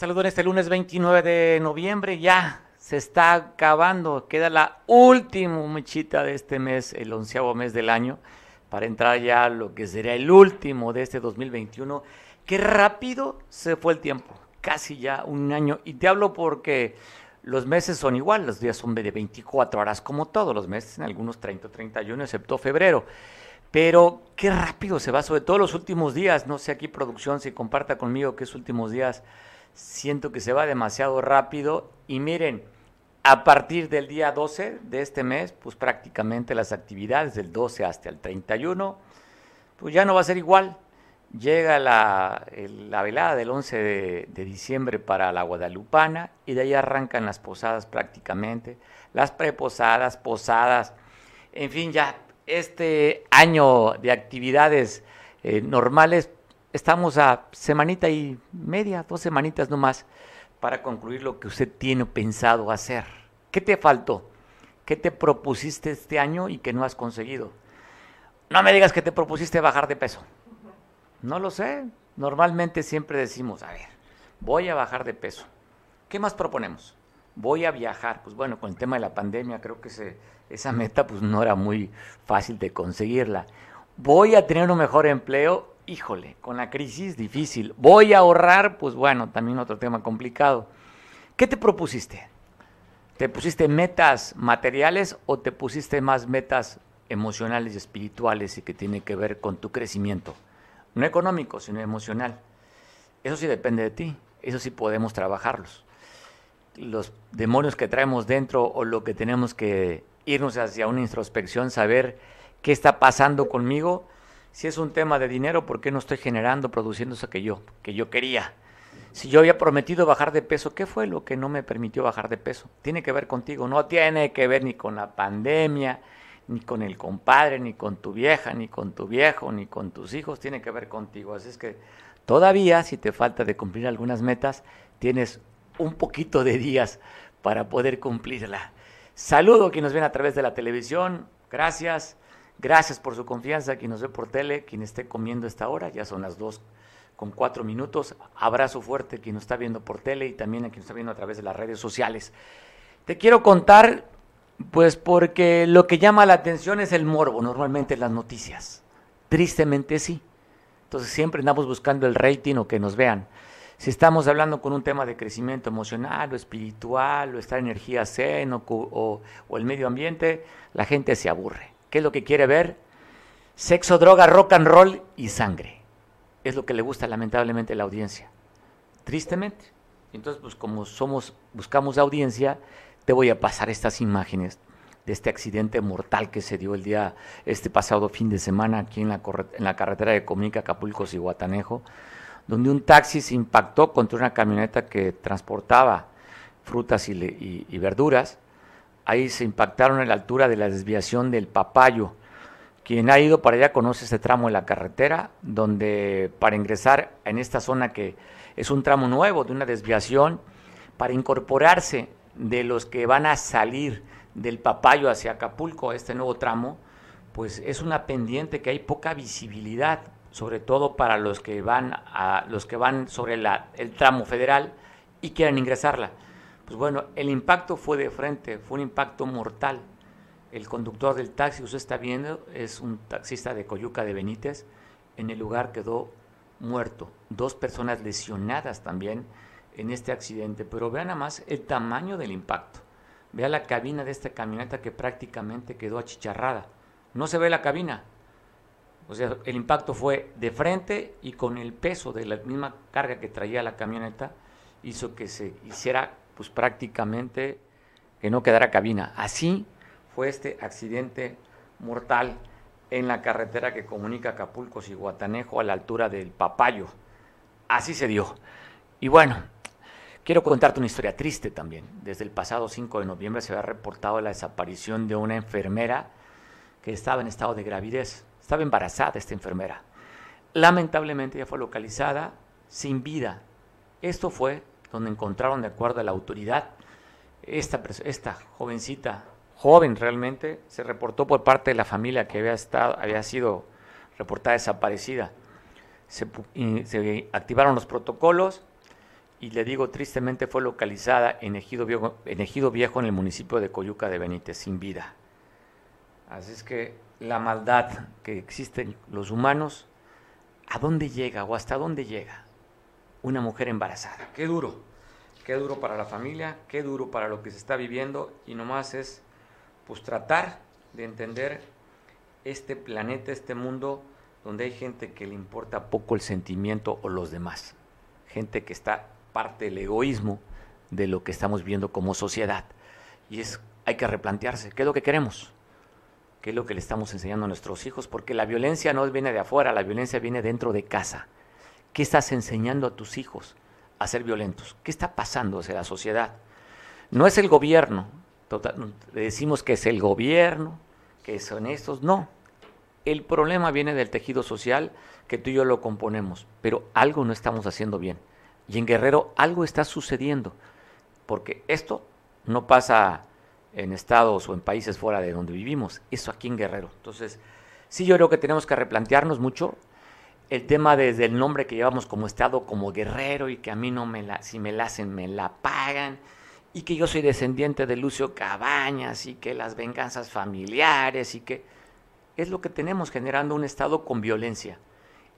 saludo en este lunes 29 de noviembre. Ya se está acabando. Queda la última mechita de este mes, el onceavo mes del año, para entrar ya a lo que sería el último de este 2021. Qué rápido se fue el tiempo. Casi ya un año. Y te hablo porque los meses son igual. Los días son de 24 horas, como todos los meses, en algunos 30 o 31, excepto febrero. Pero qué rápido se va, sobre todo los últimos días. No sé aquí producción si comparta conmigo que es últimos días. Siento que se va demasiado rápido. Y miren, a partir del día 12 de este mes, pues prácticamente las actividades del 12 hasta el 31, pues ya no va a ser igual. Llega la, la velada del 11 de, diciembre para la Guadalupana y de ahí arrancan las posadas prácticamente, las preposadas, posadas, en fin, ya este año de actividades eh, normales, estamos a semanita y media, dos semanitas nomás, para concluir lo que usted tiene pensado hacer. ¿Qué te faltó? ¿Qué te propusiste este año y que no has conseguido? No me digas que te propusiste bajar de peso. No lo sé. Normalmente siempre decimos, a ver, voy a bajar de peso. ¿Qué más proponemos? Voy a viajar. Pues bueno, con el tema de la pandemia creo que esa meta pues no era muy fácil de conseguirla. Voy a tener un mejor empleo, híjole, con la crisis difícil. Voy a ahorrar, pues bueno, también otro tema complicado. ¿Qué te propusiste? ¿Te pusiste metas materiales o te pusiste más metas emocionales y espirituales y que tiene que ver con tu crecimiento? No económico, sino emocional. Eso sí depende de ti, eso sí podemos trabajarlos. Los demonios que traemos dentro o lo que tenemos que irnos hacia una introspección, saber qué está pasando conmigo. Si es un tema de dinero, ¿por qué no estoy generando, produciendo eso que yo, que yo quería? Si yo había prometido bajar de peso, ¿qué fue lo que no me permitió bajar de peso? Tiene que ver contigo, no tiene que ver ni con la pandemia, ni con el compadre, ni con tu vieja, ni con tu viejo, ni con tus hijos, tiene que ver contigo. Así es que todavía, si te falta de cumplir algunas metas, tienes un poquito de días para poder cumplirla. Saludo a quien nos ven a través de la televisión. Gracias. Gracias por su confianza. Quien nos ve por tele, quien esté comiendo esta hora, ya son las dos con cuatro minutos. Abrazo fuerte quien nos está viendo por tele y también a quien nos está viendo a través de las redes sociales. Te quiero contar, pues porque lo que llama la atención es el morbo, normalmente las noticias. Tristemente sí. Entonces siempre andamos buscando el rating o que nos vean. Si estamos hablando con un tema de crecimiento emocional o espiritual o estar energía zen o el medio ambiente, la gente se aburre. ¿Qué es lo que quiere ver? Sexo, droga, rock and roll y sangre. Es lo que le gusta lamentablemente a la audiencia. Tristemente. Entonces, pues como somos, buscamos audiencia, te voy a pasar estas imágenes de este accidente mortal que se dio el día, este pasado fin de semana aquí en la, en la carretera de Comunica, Acapulco y Guatanejo donde un taxi se impactó contra una camioneta que transportaba frutas y, verduras. Ahí se impactaron a la altura de la desviación del Papayo. Quien ha ido para allá conoce ese tramo de la carretera, donde para ingresar en esta zona que es un tramo nuevo de una desviación, para incorporarse de los que van a salir del Papayo hacia Acapulco, este nuevo tramo, pues es una pendiente que hay poca visibilidad sobre todo para los que van a los que van sobre el tramo federal y quieren ingresarla. Pues bueno, el impacto fue de frente, fue un impacto mortal. El conductor del taxi, usted está viendo, es un taxista de Coyuca de Benítez. En el lugar quedó muerto. Dos personas lesionadas también en este accidente. Pero vean nada más el tamaño del impacto. Vea la cabina de esta camioneta que prácticamente quedó achicharrada. No se ve la cabina, o sea, el impacto fue de frente y con el peso de la misma carga que traía la camioneta hizo que se hiciera pues prácticamente que no quedara cabina. Así fue este accidente mortal en la carretera que comunica Acapulco y Guatanejo a la altura del Papayo. Así se dio. Y bueno, quiero contarte una historia triste también. Desde el pasado 5 de noviembre se había reportado la desaparición de una enfermera que estaba en estado de gravidez. Estaba embarazada esta enfermera. Lamentablemente ya fue localizada sin vida. Esto fue donde encontraron, de acuerdo a la autoridad, esta, esta jovencita, joven realmente, se reportó por parte de la familia que había, estado, había sido reportada desaparecida. Se, activaron los protocolos y le digo tristemente fue localizada en Ejido Viejo en, Ejido Viejo, en el municipio de Coyuca de Benítez, sin vida. Así es que la maldad que existe en los humanos, ¿a dónde llega o hasta dónde llega una mujer embarazada? Qué duro, qué duro para la familia, qué duro para lo que se está viviendo y nomás es pues tratar de entender este planeta, este mundo donde hay gente que le importa poco el sentimiento o los demás, gente que está parte del egoísmo de lo que estamos viendo como sociedad. Y es, hay que replantearse, ¿qué es lo que queremos? ¿Qué es lo que le estamos enseñando a nuestros hijos? Porque la violencia no viene de afuera, la violencia viene dentro de casa. ¿Qué estás enseñando a tus hijos a ser violentos? ¿Qué está pasando en la sociedad? No es el gobierno, decimos que es el gobierno, que son estos, no. El problema viene del tejido social que tú y yo lo componemos, pero algo no estamos haciendo bien. Y en Guerrero algo está sucediendo, porque esto no pasa en estados o en países fuera de donde vivimos, eso aquí en Guerrero. Entonces, sí yo creo que tenemos que replantearnos mucho el tema desde el nombre que llevamos como estado, como Guerrero, y que a mí no me la, si me la hacen, me la pagan, y que yo soy descendiente de Lucio Cabañas, y que las venganzas familiares, y que es lo que tenemos generando un estado con violencia,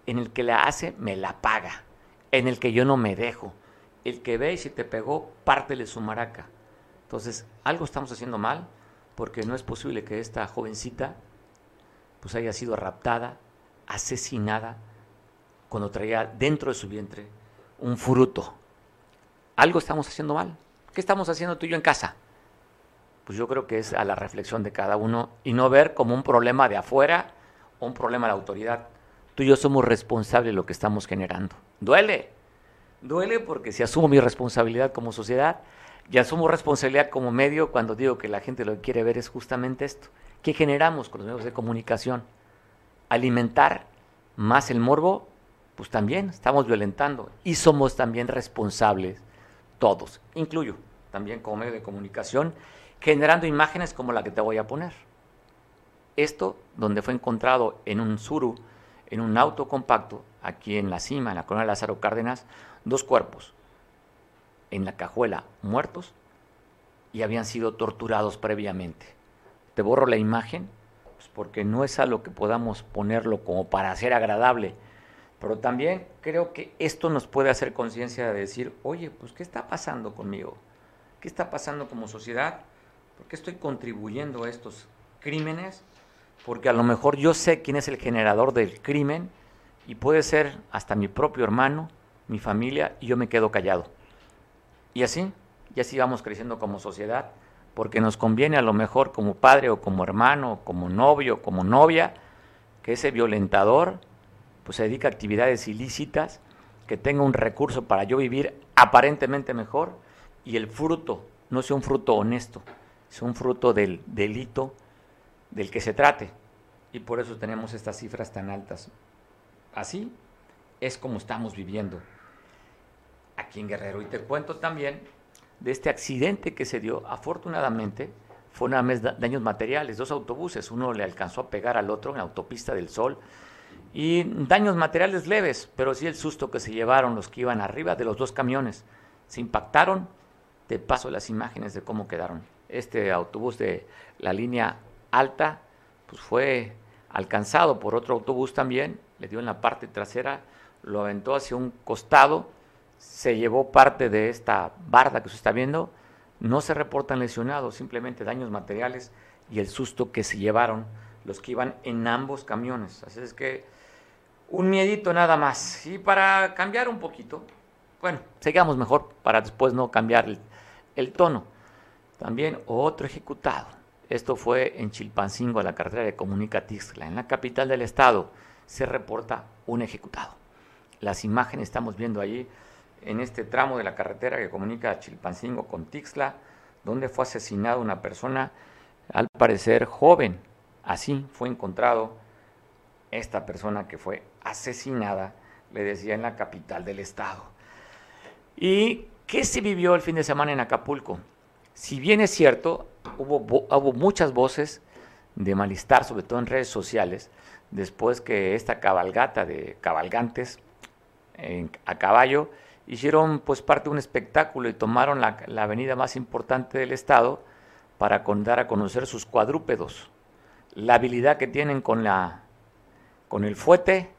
en el que la hace, me la paga, en el que yo no me dejo. El que ve y si te pegó, pártele su maraca. Entonces, algo estamos haciendo mal, porque no es posible que esta jovencita pues haya sido raptada, asesinada, cuando traía dentro de su vientre un fruto. Algo estamos haciendo mal. ¿Qué estamos haciendo tú y yo en casa? Pues yo creo que es a la reflexión de cada uno y no ver como un problema de afuera o un problema de la autoridad. Tú y yo somos responsables de lo que estamos generando. Duele, duele porque si asumo mi responsabilidad como sociedad y asumo responsabilidad como medio cuando digo que la gente lo que quiere ver es justamente esto. ¿Qué generamos con los medios de comunicación? Alimentar más el morbo, pues también estamos violentando y somos también responsables todos, incluyo también como medio de comunicación, generando imágenes como la que te voy a poner. Esto, donde fue encontrado en un suru, en un auto compacto, aquí en la cima, en la colonia Lázaro Cárdenas, dos cuerpos en la cajuela muertos y habían sido torturados previamente. Te borro la imagen pues porque no es algo que podamos ponerlo como para ser agradable, pero también creo que esto nos puede hacer conciencia de decir, oye, pues ¿qué está pasando conmigo? ¿Qué está pasando como sociedad? ¿Por qué estoy contribuyendo a estos crímenes? Porque a lo mejor yo sé quién es el generador del crimen y puede ser hasta mi propio hermano, mi familia, y yo me quedo callado. Y así, y así vamos creciendo como sociedad, porque nos conviene a lo mejor como padre o como hermano, como novio, como novia, que ese violentador pues se dedica a actividades ilícitas, que tenga un recurso para yo vivir aparentemente mejor y el fruto no sea un fruto honesto, sea un fruto del delito del que se trate. Y por eso tenemos estas cifras tan altas. Así es como estamos viviendo aquí en Guerrero. Y te cuento también de este accidente que se dio. Afortunadamente, fue una vez daños materiales, dos autobuses, uno le alcanzó a pegar al otro en la autopista del Sol. Y daños materiales leves, pero sí el susto que se llevaron los que iban arriba de los dos camiones. Se impactaron, te paso las imágenes de cómo quedaron. Este autobús de la línea alta, pues fue alcanzado por otro autobús también, le dio en la parte trasera, lo aventó hacia un costado, se llevó parte de esta barda que se está viendo, no se reportan lesionados, simplemente daños materiales y el susto que se llevaron los que iban en ambos camiones. Así es que un miedito nada más. Y para cambiar un poquito, bueno, sigamos mejor para después no cambiar el, tono. También otro ejecutado esto fue en Chilpancingo, la carretera de Comunicatixla, en la capital del estado. Se reporta un ejecutado. Las imágenes estamos viendo allí en este tramo de la carretera que comunica Chilpancingo con Tixla, donde fue asesinada una persona, al parecer joven. Así fue encontrado esta persona que fue asesinada, le decía, en la capital del estado. ¿Y qué se vivió el fin de semana en Acapulco? Si bien es cierto, hubo, muchas voces de malestar, sobre todo en redes sociales, después que esta cabalgata de cabalgantes a caballo hicieron pues parte de un espectáculo y tomaron la, avenida más importante del estado para dar a conocer sus cuadrúpedos, la habilidad que tienen con, la, con el fuete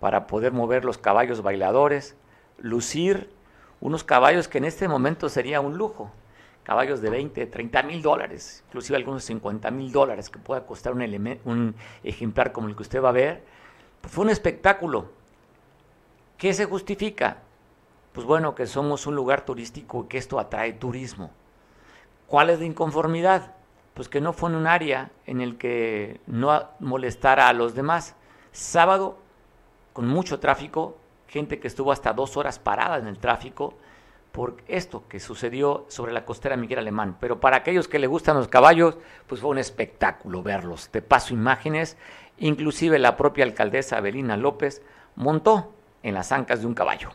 para poder mover los caballos bailadores, lucir unos caballos que en este momento sería un lujo, caballos de 20, 30 mil dólares, inclusive algunos 50 mil dólares que pueda costar un, un ejemplar como el que usted va a ver. fue un espectáculo. ¿Qué se justifica? Pues bueno, que somos un lugar turístico y que esto atrae turismo. ¿Cuál es la inconformidad? Pues que no fue en un área en el que no molestara a los demás. Sábado, con mucho tráfico, gente que estuvo hasta dos horas parada en el tráfico por esto que sucedió sobre la costera Miguel Alemán. Pero para aquellos que le gustan los caballos, pues fue un espectáculo verlos. Te paso imágenes, inclusive la propia alcaldesa Abelina López montó en las ancas de un caballo.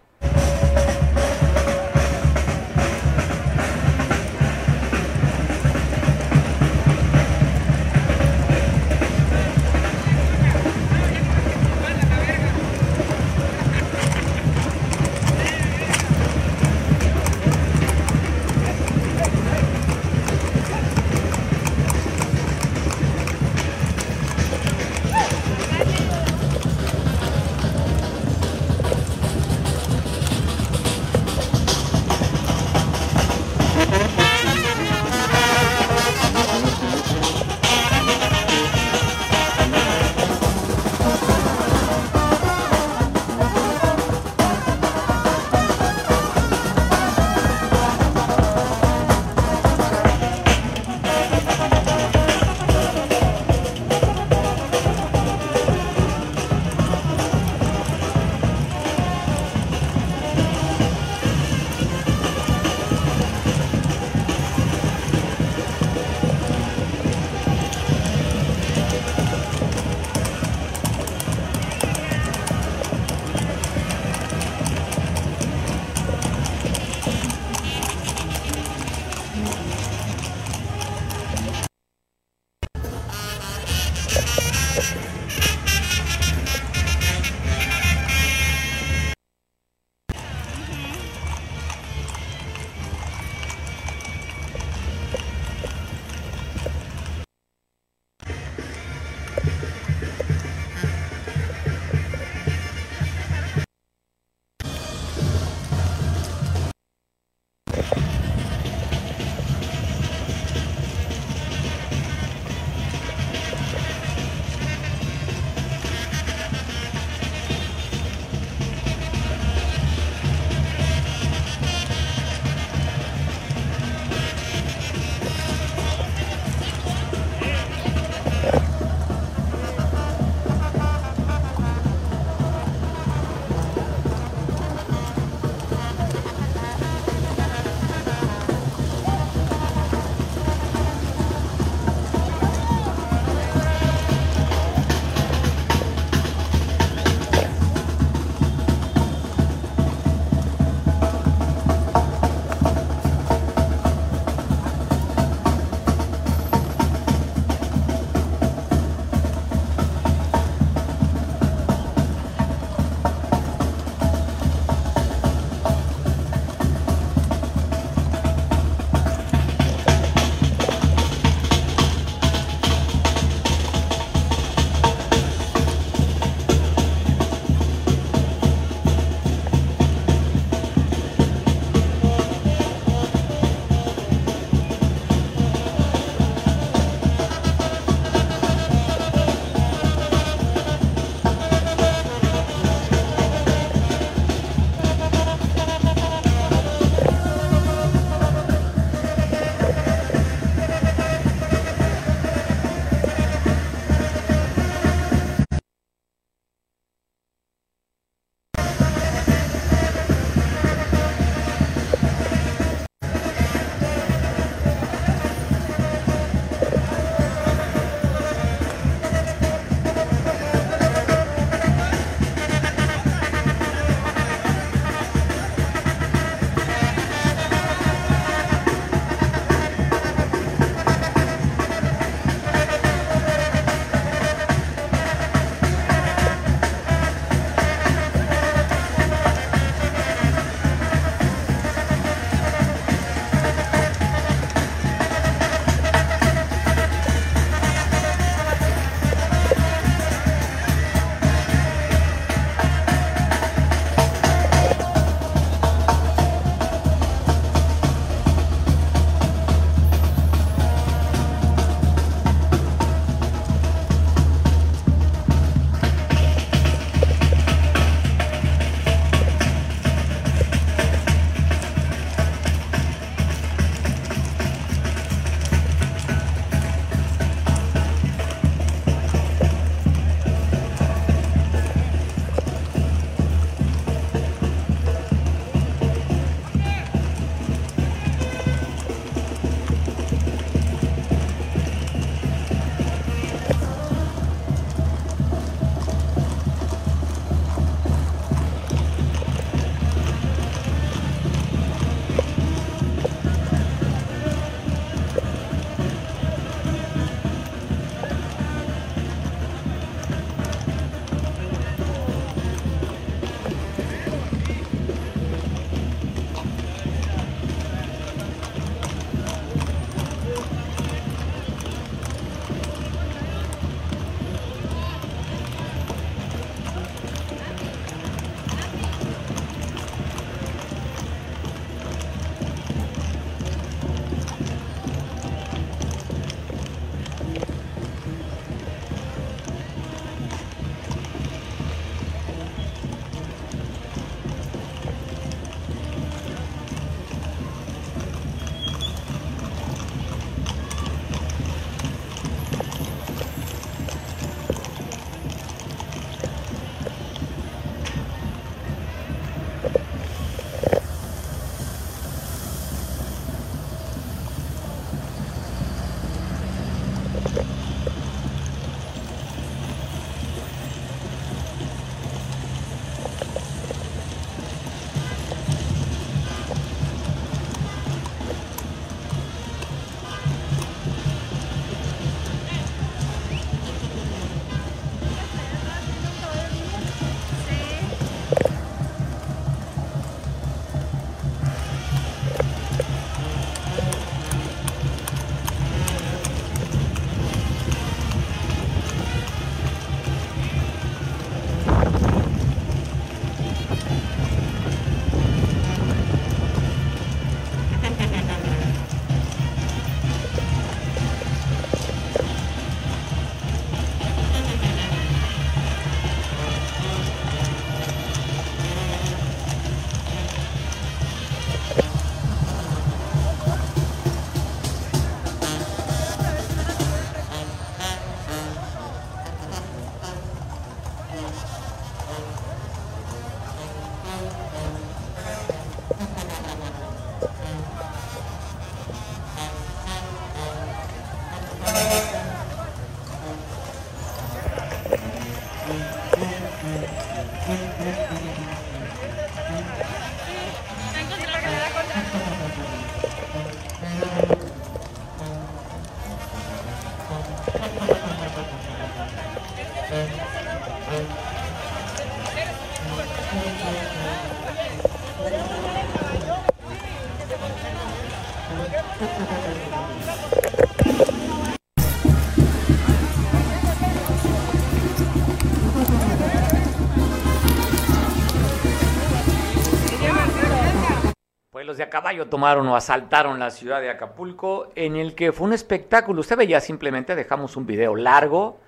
Tomaron o asaltaron la ciudad de Acapulco, en el que fue un espectáculo. Usted veía simplemente, dejamos un video largo,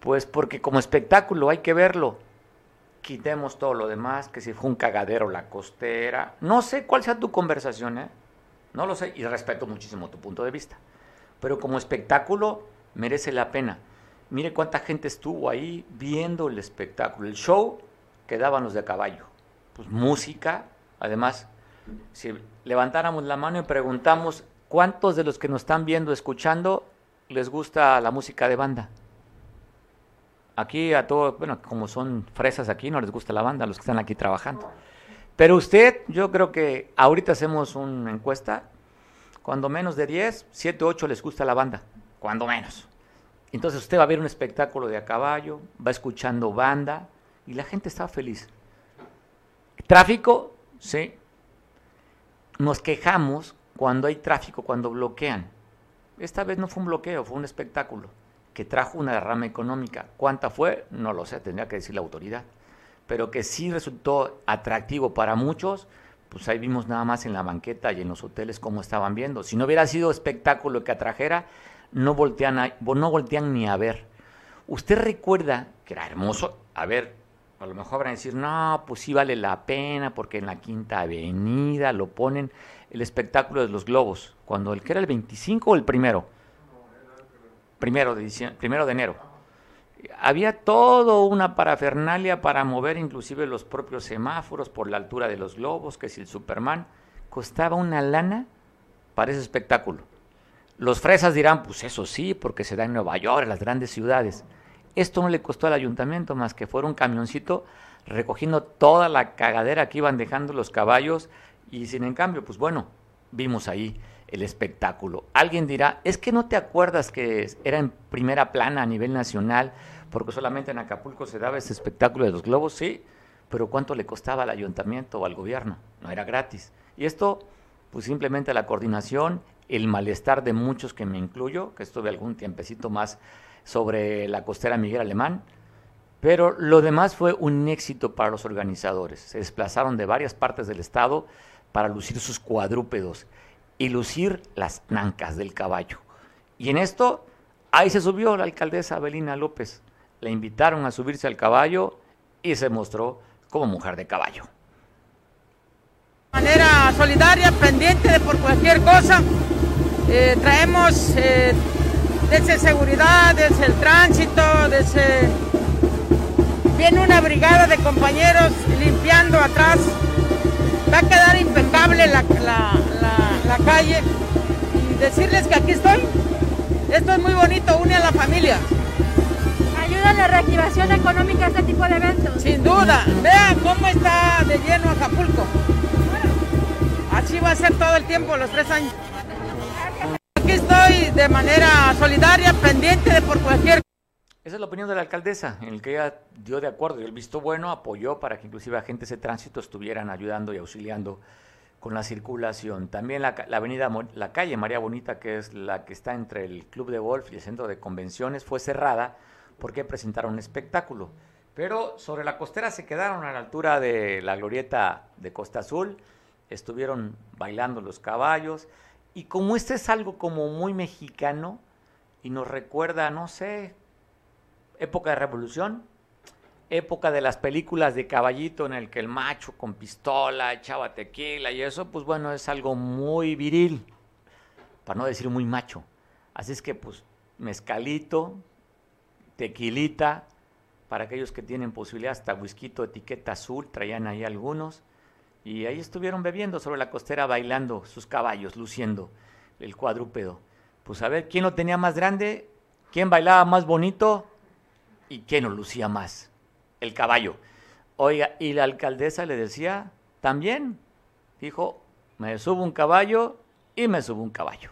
pues porque como espectáculo hay que verlo. Quitemos todo lo demás, que si fue un cagadero la costera. No sé cuál sea tu conversación, ¿eh? No lo sé y respeto muchísimo tu punto de vista. Pero como espectáculo merece la pena. Mire cuánta gente estuvo ahí viendo el espectáculo, el show que daban los de caballo. Pues música, además si levantáramos la mano y preguntamos cuántos de los que nos están viendo, escuchando, les gusta la música de banda. Aquí a todos, bueno, como son fresas aquí, no les gusta la banda, los que están aquí trabajando. Pero usted, yo creo que ahorita hacemos una encuesta, cuando menos de 10, 7, 8 les gusta la banda, cuando menos. Entonces usted va a ver un espectáculo de a caballo, va escuchando banda y la gente está feliz. Tráfico, sí, nos quejamos cuando hay tráfico, cuando bloquean. Esta vez no fue un bloqueo, fue un espectáculo que trajo una derrama económica. ¿Cuánta fue? No lo sé, tendría que decir la autoridad. Pero que sí resultó atractivo para muchos, pues ahí vimos nada más en la banqueta y en los hoteles cómo estaban viendo. Si no hubiera sido espectáculo que atrajera, no voltean, no voltean ni a ver. Usted recuerda que era hermoso, a ver, a lo mejor van a decir, no, pues sí vale la pena porque en la Quinta Avenida lo ponen el espectáculo de los globos, cuando el que era el 25 o el primero. Primero de, primero de enero. Había todo una parafernalia para mover inclusive los propios semáforos por la altura de los globos, que si el Superman costaba una lana para ese espectáculo. Los fresas dirán, pues eso sí, porque se da en Nueva York, las grandes ciudades. Esto no le costó al ayuntamiento más que fuera un camioncito recogiendo toda la cagadera que iban dejando los caballos y sin en cambio, pues bueno, vimos ahí el espectáculo. Alguien dirá, es que no te acuerdas que era en primera plana a nivel nacional, porque solamente en Acapulco se daba ese espectáculo de los globos, sí, pero ¿cuánto le costaba al ayuntamiento o al gobierno? No era gratis. Y esto, pues simplemente la coordinación, el malestar de muchos que me incluyo, que estuve algún tiempecito más sobre la costera Miguel Alemán, pero lo demás fue un éxito para los organizadores. Se desplazaron de varias partes del estado para lucir sus cuadrúpedos y lucir las nancas del caballo. Y en esto, ahí se subió la alcaldesa Abelina López. Le invitaron a subirse al caballo y se mostró como mujer de caballo. De manera solidaria, pendiente de por cualquier cosa, eh, traemos eh, desde seguridad, desde el tránsito, desde... Viene una brigada de compañeros limpiando atrás. Va a quedar impecable la, calle. Y decirles que aquí estoy. Esto es muy bonito, une a la familia. Ayuda a la reactivación económica este tipo de eventos. Sin duda. Vean cómo está de lleno Acapulco. Así va a ser todo el tiempo, los tres años de manera solidaria, pendiente de por cualquier... Esa es la opinión de la alcaldesa, en el que ella dio de acuerdo y el visto bueno apoyó para que inclusive agentes de tránsito estuvieran ayudando y auxiliando con la circulación. También la, avenida, la calle María Bonita, que es la que está entre el club de golf y el centro de convenciones, fue cerrada porque presentaron un espectáculo. Pero sobre la costera se quedaron a la altura de la glorieta de Costa Azul, estuvieron bailando los caballos, y como este es algo como muy mexicano y nos recuerda, no sé, época de revolución, época de las películas de caballito en el que el macho con pistola echaba tequila y eso, pues bueno, es algo muy viril, para no decir muy macho. Así es que pues mezcalito, tequilita, para aquellos que tienen posibilidad, hasta whisky etiqueta azul, traían ahí algunos. Y ahí estuvieron bebiendo sobre la costera, bailando sus caballos, luciendo el cuadrúpedo. Pues a ver, ¿quién lo tenía más grande? ¿Quién bailaba más bonito? ¿Y quién lo lucía más? El caballo. Oiga, y la alcaldesa le decía, también, dijo, me subo un caballo y me subo un caballo.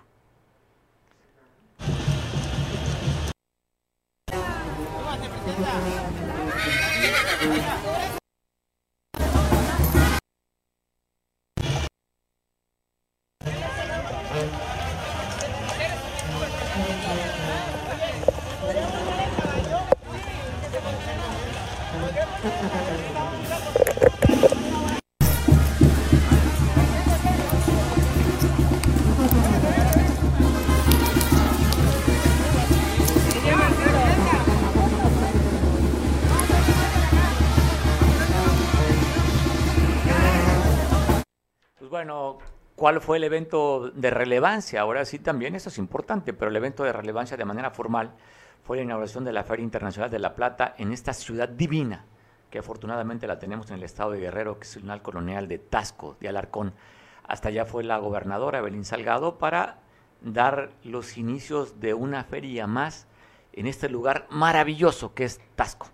¿Cuál fue el evento de relevancia? Ahora sí también, eso es importante, pero el evento de relevancia de manera formal fue la inauguración de la Feria Internacional de la Plata en esta ciudad divina, que afortunadamente la tenemos en el estado de Guerrero, que es el colonial de Tasco, de Alarcón. Hasta allá fue la gobernadora Evelyn Salgado para dar los inicios de una feria más en este lugar maravilloso que es Tasco.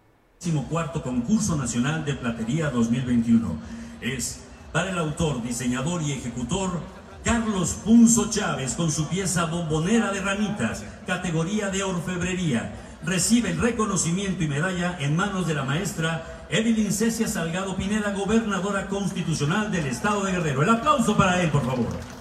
Cuarto concurso nacional de platería 2021 es para el autor, diseñador y ejecutor Carlos Punzo Chávez con su pieza Bombonera de Ramitas, categoría de orfebrería. Recibe el reconocimiento y medalla en manos de la maestra Evelyn Cecia Salgado Pineda, gobernadora constitucional del Estado de Guerrero. El aplauso para él, por favor.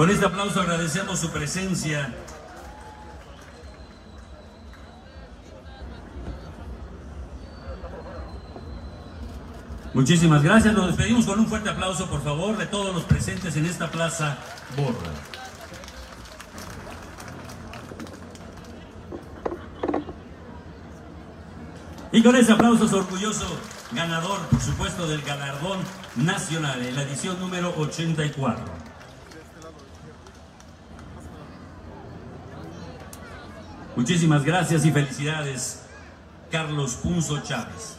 Con este aplauso agradecemos su presencia. Muchísimas gracias. Nos despedimos con un fuerte aplauso, por favor, de todos los presentes en esta plaza Borra. Y con ese aplauso es orgulloso ganador, por supuesto, del galardón nacional en la edición número 84. Muchísimas gracias y felicidades, Carlos Punzo Chávez.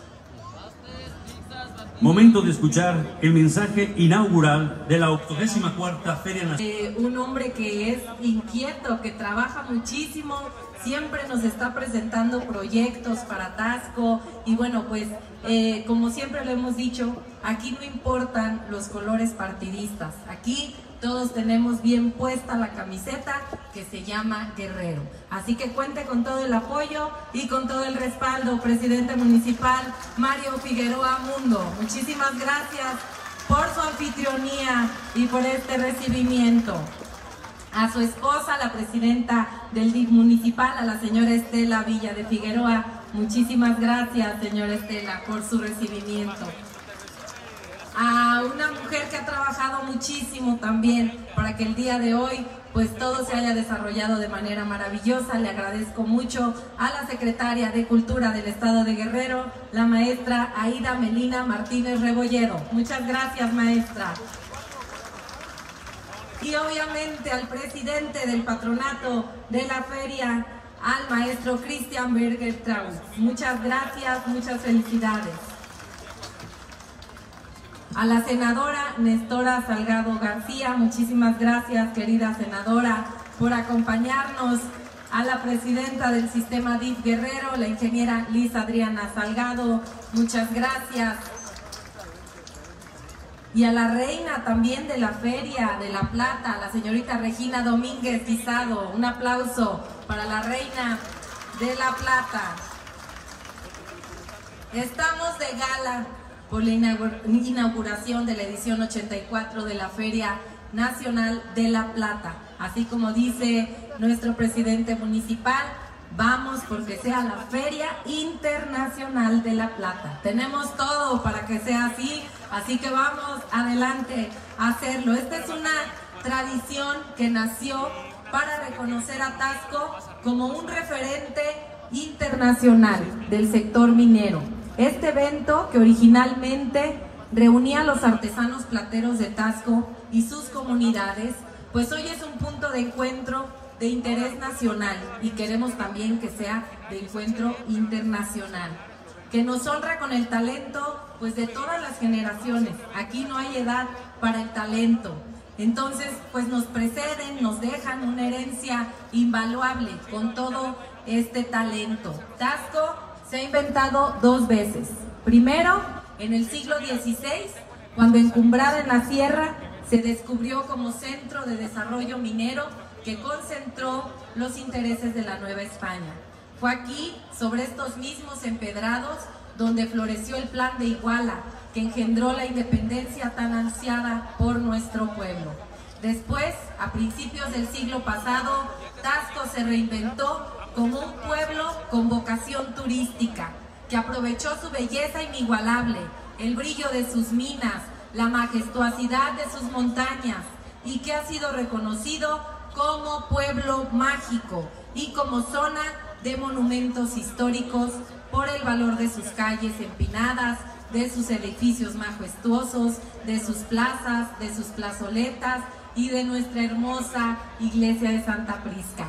Momento de escuchar el mensaje inaugural de la 84 Feria Nacional. Eh, un hombre que es inquieto, que trabaja muchísimo, siempre nos está presentando proyectos para Tasco y bueno, pues eh, como siempre lo hemos dicho, aquí no importan los colores partidistas, aquí todos tenemos bien puesta la camiseta que se llama Guerrero. Así que cuente con todo el apoyo y con todo el respaldo, presidente municipal Mario Figueroa Mundo. Muchísimas gracias por su anfitrionía y por este recibimiento. A su esposa, la presidenta del DIF municipal, a la señora Estela Villa de Figueroa. Muchísimas gracias, señora Estela, por su recibimiento a una mujer que ha trabajado muchísimo también para que el día de hoy pues todo se haya desarrollado de manera maravillosa. Le agradezco mucho a la secretaria de Cultura del Estado de Guerrero, la maestra Aida Melina Martínez Rebolledo. Muchas gracias, maestra. Y obviamente al presidente del patronato de la feria, al maestro Christian Berger Traus. Muchas gracias, muchas felicidades a la senadora Nestora Salgado García. Muchísimas gracias, querida senadora, por acompañarnos. A la presidenta del sistema DIF Guerrero, la ingeniera Liz Adriana Salgado. Muchas gracias. Y a la reina también de la Feria de la Plata, la señorita Regina Domínguez Guisado. Un aplauso para la reina de la Plata. Estamos de gala por la inauguración de la edición 84 de la Feria Nacional de la Plata. Así como dice nuestro presidente municipal, vamos porque sea la Feria Internacional de la Plata. Tenemos todo para que sea así, así que vamos adelante a hacerlo. Esta es una tradición que nació para reconocer a Tasco como un referente internacional del sector minero. Este evento, que originalmente reunía a los artesanos plateros de Tasco y sus comunidades, pues hoy es un punto de encuentro de interés nacional y queremos también que sea de encuentro internacional, que nos honra con el talento pues de todas las generaciones. Aquí no hay edad para el talento. Entonces, pues nos preceden, nos dejan una herencia invaluable con todo este talento. Tasco se ha inventado dos veces. Primero, en el siglo XVI, cuando encumbrada en la sierra, se descubrió como centro de desarrollo minero que concentró los intereses de la Nueva España. Fue aquí, sobre estos mismos empedrados, donde floreció el plan de Iguala, que engendró la independencia tan ansiada por nuestro pueblo. Después, a principios del siglo pasado, Tasco se reinventó como un pueblo con vocación turística, que aprovechó su belleza inigualable, el brillo de sus minas, la majestuosidad de sus montañas y que ha sido reconocido como pueblo mágico y como zona de monumentos históricos por el valor de sus calles empinadas, de sus edificios majestuosos, de sus plazas, de sus plazoletas y de nuestra hermosa iglesia de Santa Prisca.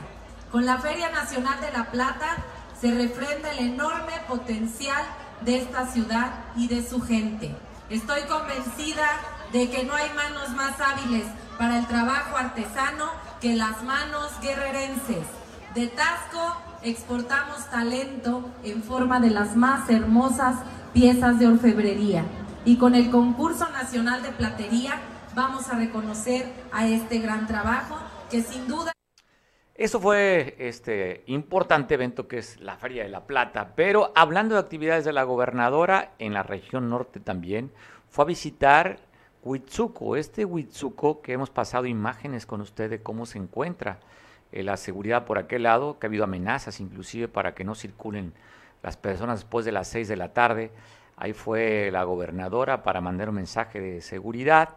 Con la Feria Nacional de La Plata se refrenda el enorme potencial de esta ciudad y de su gente. Estoy convencida de que no hay manos más hábiles para el trabajo artesano que las manos guerrerenses. De Tasco exportamos talento en forma de las más hermosas piezas de orfebrería. Y con el concurso nacional de platería vamos a reconocer a este gran trabajo que sin duda... Eso fue este importante evento que es la Feria de la Plata, pero hablando de actividades de la gobernadora en la región norte también, fue a visitar Huitzuco, este Huitzuco que hemos pasado imágenes con usted de cómo se encuentra eh, la seguridad por aquel lado, que ha habido amenazas inclusive para que no circulen las personas después de las seis de la tarde. Ahí fue la gobernadora para mandar un mensaje de seguridad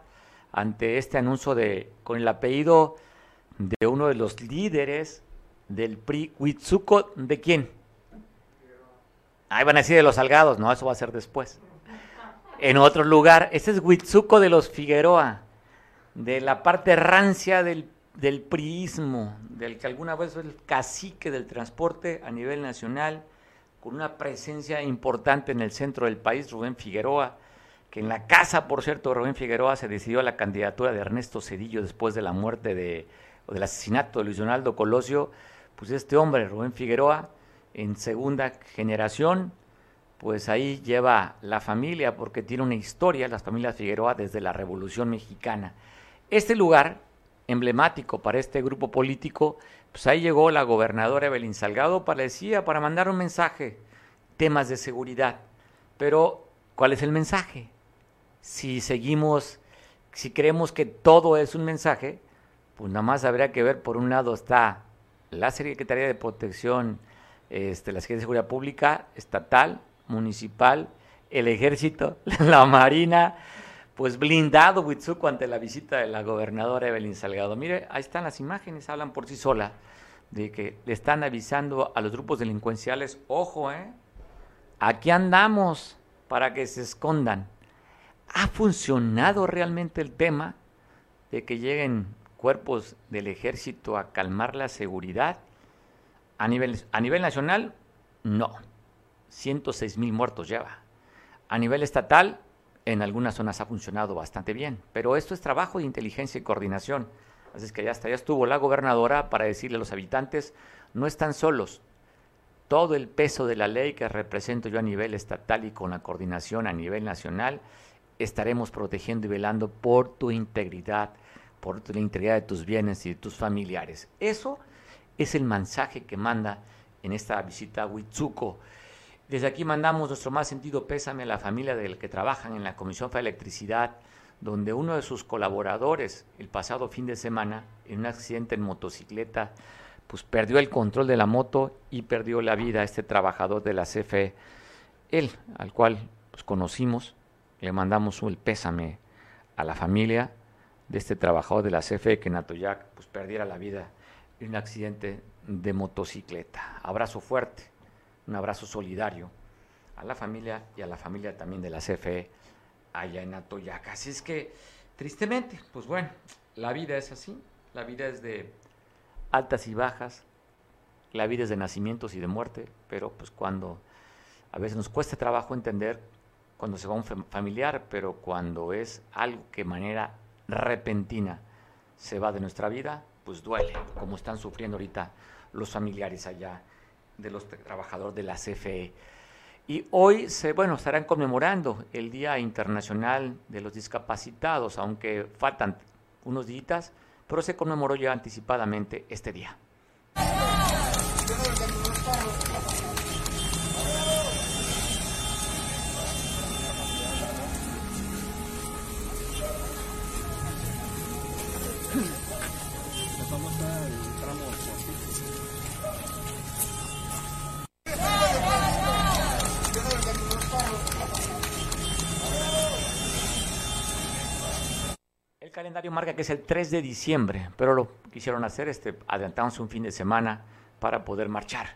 ante este anuncio de con el apellido de uno de los líderes del PRI, Huitzuco, ¿de quién? Ahí van a decir de los Salgados, no, eso va a ser después en otro lugar. Ese es Huitzuco de los Figueroa, de la parte rancia del, del priismo, del que alguna vez fue el cacique del transporte a nivel nacional, con una presencia importante en el centro del país, Rubén Figueroa, que en la casa, por cierto, Rubén Figueroa se decidió la candidatura de Ernesto Cedillo después de la muerte de, del asesinato de Luis Donaldo Colosio, pues este hombre, Rubén Figueroa, en segunda generación, pues ahí lleva la familia porque tiene una historia, las familias Figueroa, desde la Revolución Mexicana. Este lugar, emblemático para este grupo político, pues ahí llegó la gobernadora Evelyn Salgado, parecía, para mandar un mensaje, temas de seguridad. Pero, ¿cuál es el mensaje? Si seguimos, si creemos que todo es un mensaje, pues nada más habría que ver, por un lado está la Secretaría de Protección, este, la Secretaría de Seguridad Pública estatal, municipal, el ejército, la marina, pues blindado Huitzuco ante la visita de la gobernadora Evelyn Salgado. Mire, ahí están las imágenes, hablan por sí sola, de que le están avisando a los grupos delincuenciales, ojo, ¿eh? Aquí andamos para que se escondan. ¿Ha funcionado realmente el tema de que lleguen cuerpos del ejército a calmar la seguridad? A nivel, a nivel nacional, no. 106 mil muertos lleva. A nivel estatal, en algunas zonas ha funcionado bastante bien, pero esto es trabajo de inteligencia y coordinación. Así es que ya hasta ya estuvo la gobernadora para decirle a los habitantes, no están solos. Todo el peso de la ley que represento yo a nivel estatal y con la coordinación a nivel nacional, estaremos protegiendo y velando por tu integridad, por la integridad de tus bienes y de tus familiares. Eso es el mensaje que manda en esta visita a Huitzuco. Desde aquí mandamos nuestro más sentido pésame a la familia del que trabajan en la Comisión de Electricidad, donde uno de sus colaboradores el pasado fin de semana, en un accidente en motocicleta, pues perdió el control de la moto y perdió la vida este trabajador de la CFE. Él, al cual pues, conocimos, le mandamos el pésame a la familia de este trabajador de la CFE que en Atoyac pues, perdiera la vida en un accidente de motocicleta. Abrazo fuerte un abrazo solidario a la familia y a la familia también de la CFE allá en Atoyac. Así es que, tristemente, pues bueno, la vida es así, la vida es de altas y bajas, la vida es de nacimientos y de muerte, pero pues cuando a veces nos cuesta trabajo entender cuando se va un familiar, pero cuando es algo que manera repentina se va de nuestra vida, pues duele, como están sufriendo ahorita los familiares allá de los trabajadores de la CFE. Y hoy se, bueno, estarán conmemorando el Día Internacional de los Discapacitados, aunque faltan unos días, pero se conmemoró ya anticipadamente este día. Calendario marca que es el 3 de diciembre, pero lo quisieron hacer, este, adelantamos un fin de semana para poder marchar.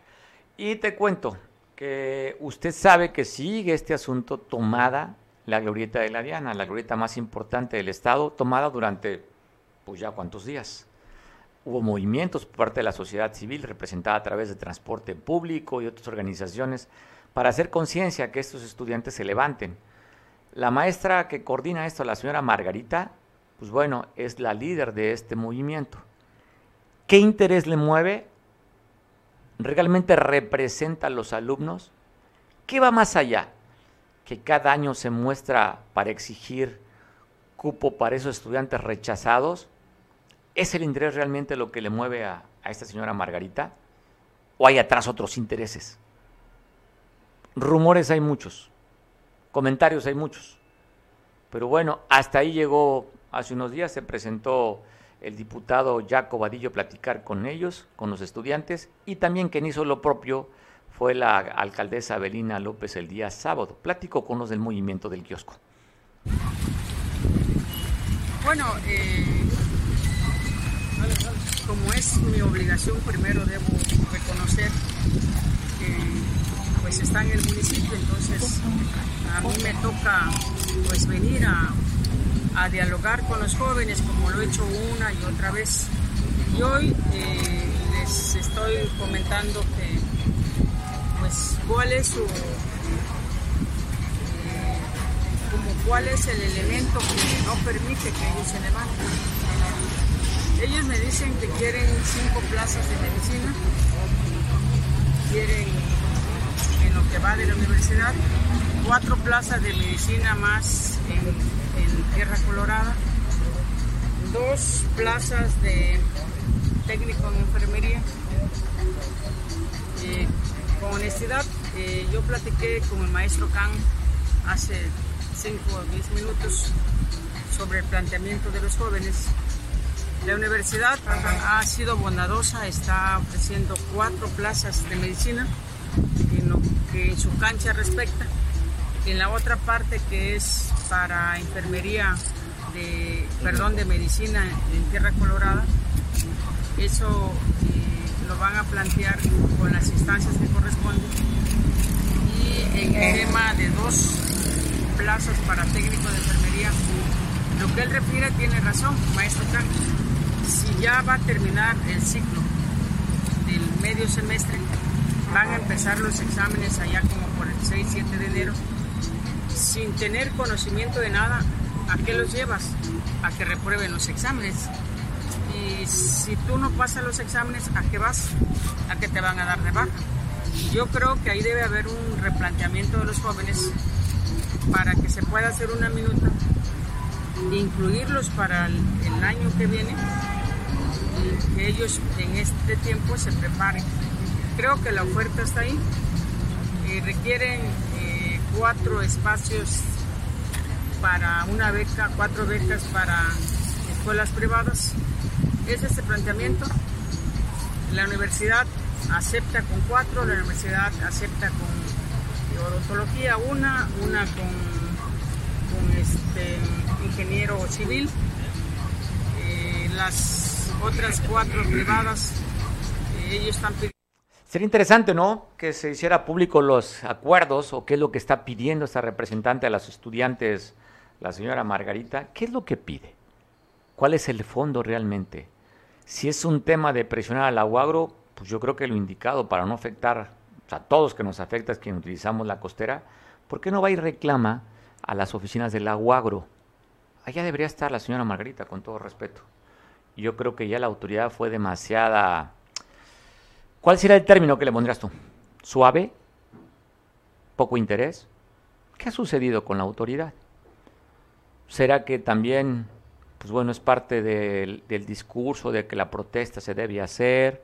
Y te cuento que usted sabe que sigue este asunto tomada la glorieta de la Diana, la glorieta más importante del Estado, tomada durante, pues ya cuántos días. Hubo movimientos por parte de la sociedad civil representada a través de transporte público y otras organizaciones para hacer conciencia que estos estudiantes se levanten. La maestra que coordina esto, la señora Margarita, pues bueno, es la líder de este movimiento. ¿Qué interés le mueve? ¿Realmente representa a los alumnos? ¿Qué va más allá? Que cada año se muestra para exigir cupo para esos estudiantes rechazados. ¿Es el interés realmente lo que le mueve a, a esta señora Margarita? ¿O hay atrás otros intereses? Rumores hay muchos, comentarios hay muchos. Pero bueno, hasta ahí llegó Hace unos días se presentó el diputado Jaco Vadillo a platicar con ellos, con los estudiantes, y también quien hizo lo propio fue la alcaldesa Belina López el día sábado. Platicó con los del movimiento del kiosco. Bueno, eh, como es mi obligación, primero debo reconocer que pues está en el municipio, entonces a mí me toca pues venir a a dialogar con los jóvenes como lo he hecho una y otra vez. Y hoy eh, les estoy comentando que, pues, cuál es su, eh, como cuál es el elemento que no permite que ellos se levanten. Ellos me dicen que quieren cinco plazas de medicina, quieren en lo que va de la universidad, cuatro plazas de medicina más en Tierra Colorada, dos plazas de técnico en enfermería. Eh, con honestidad, eh, yo platiqué con el maestro Khan hace 5 o 10 minutos sobre el planteamiento de los jóvenes. La universidad ha sido bondadosa, está ofreciendo cuatro plazas de medicina en lo que en su cancha respecta. En la otra parte que es para enfermería de, perdón, de medicina en Tierra Colorada. Eso eh, lo van a plantear con las instancias que corresponden. Y en el tema de dos plazas para técnico de enfermería, lo que él refiere tiene razón, maestro Carlos. Si ya va a terminar el ciclo del medio semestre, van a empezar los exámenes allá como por el 6-7 de enero sin tener conocimiento de nada, ¿a qué los llevas? A que reprueben los exámenes. Y si tú no pasas los exámenes, ¿a qué vas? A que te van a dar de baja. Yo creo que ahí debe haber un replanteamiento de los jóvenes para que se pueda hacer una minuta, incluirlos para el, año que viene y que ellos en este tiempo se preparen. Creo que la oferta está ahí. y requieren cuatro espacios para una beca, cuatro becas para escuelas privadas. Es este planteamiento. La universidad acepta con cuatro, la universidad acepta con odontología una, una con, este, ingeniero civil, eh, las otras cuatro privadas, eh, ellos están pidiendo Sería interesante, ¿no? Que se hiciera público los acuerdos o qué es lo que está pidiendo esta representante a los estudiantes, la señora Margarita. ¿Qué es lo que pide? ¿Cuál es el fondo realmente? Si es un tema de presionar al aguagro, pues yo creo que lo indicado para no afectar, a todos que nos afecta es quien utilizamos la costera, ¿por qué no va y reclama a las oficinas del aguagro? Allá debería estar la señora Margarita, con todo respeto. Yo creo que ya la autoridad fue demasiada... ¿Cuál será el término que le pondrías tú? ¿Suave? ¿Poco interés? ¿Qué ha sucedido con la autoridad? ¿Será que también, pues bueno, es parte del, discurso de que la protesta se debe hacer?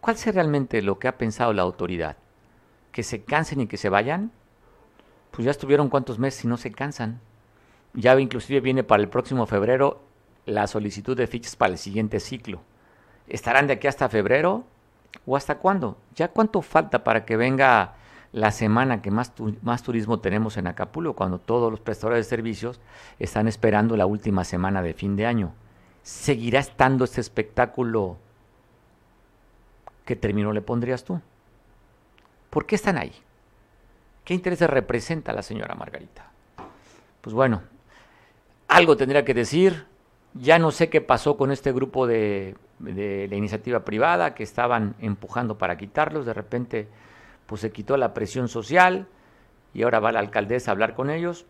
¿Cuál es realmente lo que ha pensado la autoridad? ¿Que se cansen y que se vayan? Pues ya estuvieron cuántos meses y no se cansan. Ya inclusive viene para el próximo febrero la solicitud de fichas para el siguiente ciclo. ¿Estarán de aquí hasta febrero? ¿O hasta cuándo? ¿Ya cuánto falta para que venga la semana que más, más turismo tenemos en Acapulco, cuando todos los prestadores de servicios están esperando la última semana de fin de año. ¿Seguirá estando este espectáculo? ¿Qué término le pondrías tú? ¿Por qué están ahí? ¿Qué intereses representa la señora Margarita? Pues bueno, algo tendría que decir. Ya no sé qué pasó con este grupo de, la iniciativa privada que estaban empujando para quitarlos. De repente pues se quitó la presión social y ahora va la alcaldesa a hablar con ellos.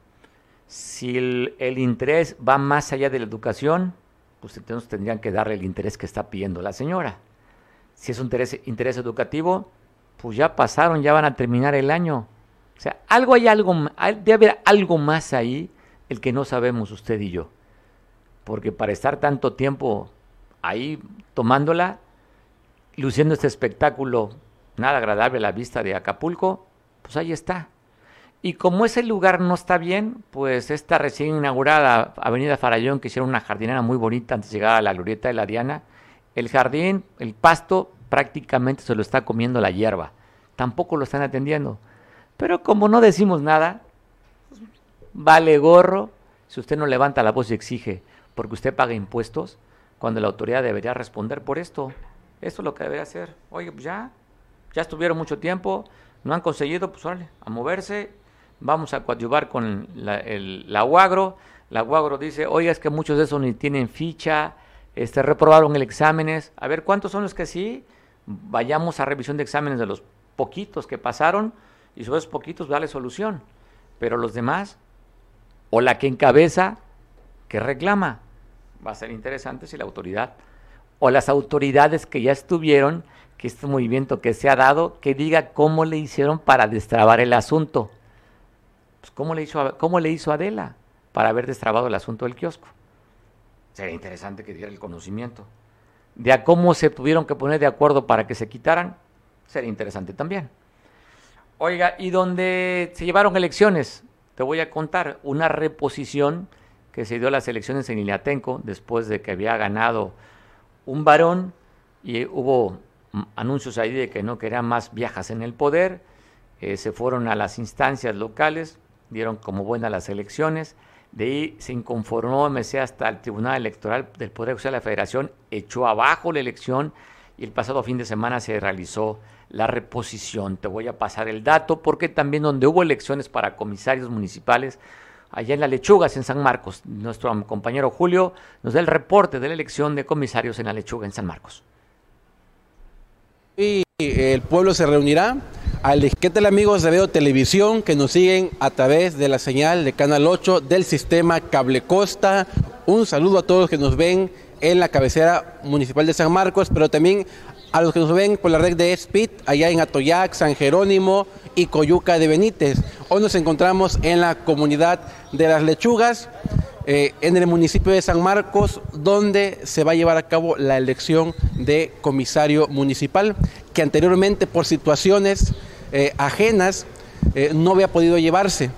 Si el, interés va más allá de la educación, pues entonces tendrían que darle el interés que está pidiendo la señora. Si es un interés, interés educativo, pues ya pasaron, ya van a terminar el año. O sea, algo hay algo, debe haber algo más ahí, el que no sabemos usted y yo. Porque para estar tanto tiempo ahí tomándola, luciendo este espectáculo nada agradable a la vista de Acapulco, pues ahí está. Y como ese lugar no está bien, pues esta recién inaugurada Avenida Farallón, que hicieron una jardinera muy bonita antes de llegar a la glorieta de la Diana, el jardín, el pasto, prácticamente se lo está comiendo la hierba. Tampoco lo están atendiendo. Pero como no decimos nada, vale gorro si usted no levanta la voz y exige, porque usted paga impuestos, cuando la autoridad debería responder por esto. Esto es lo que debería hacer. Oye, pues ya, ya estuvieron mucho tiempo, no han conseguido, pues vale, a moverse, vamos a coadyuvar con la, el, la UAGRO, la dice, oiga, es que muchos de esos ni tienen ficha, este, reprobaron el exámenes, a ver, ¿cuántos son los que sí? Vayamos a revisión de exámenes de los poquitos que pasaron y sobre esos poquitos darle solución, pero los demás, o la que encabeza, que reclama, va a ser interesante si la autoridad, o las autoridades que ya estuvieron, que este movimiento que se ha dado, que diga cómo le hicieron para destrabar el asunto. Pues ¿cómo, le hizo, ¿Cómo le hizo Adela para haber destrabado el asunto del kiosco? Sería interesante que diera el conocimiento. De a cómo se tuvieron que poner de acuerdo para que se quitaran, sería interesante también. Oiga, y donde se llevaron elecciones, te voy a contar una reposición que se dio las elecciones en Iliatenco después de que había ganado un varón y hubo anuncios ahí de que no querían más viajas en el poder, eh, se fueron a las instancias locales, dieron como buenas las elecciones, de ahí se inconformó MC hasta el Tribunal Electoral del Poder Judicial de la Federación, echó abajo la elección y el pasado fin de semana se realizó la reposición. Te voy a pasar el dato porque también donde hubo elecciones para comisarios municipales, allá en las lechugas en San Marcos, nuestro compañero Julio nos da el reporte de la elección de comisarios en la lechuga en San Marcos. Y el pueblo se reunirá. ¿Qué tal amigos de Veo Televisión que nos siguen a través de la señal de Canal 8 del sistema Cable Costa? Un saludo a todos los que nos ven en la cabecera municipal de San Marcos, pero también a los que nos ven por la red de Speed allá en Atoyac, San Jerónimo y Coyuca de Benítez. Hoy nos encontramos en la comunidad de las lechugas. Eh, en el municipio de San Marcos, donde se va a llevar a cabo la elección de comisario municipal, que anteriormente por situaciones eh, ajenas eh, no había podido llevarse.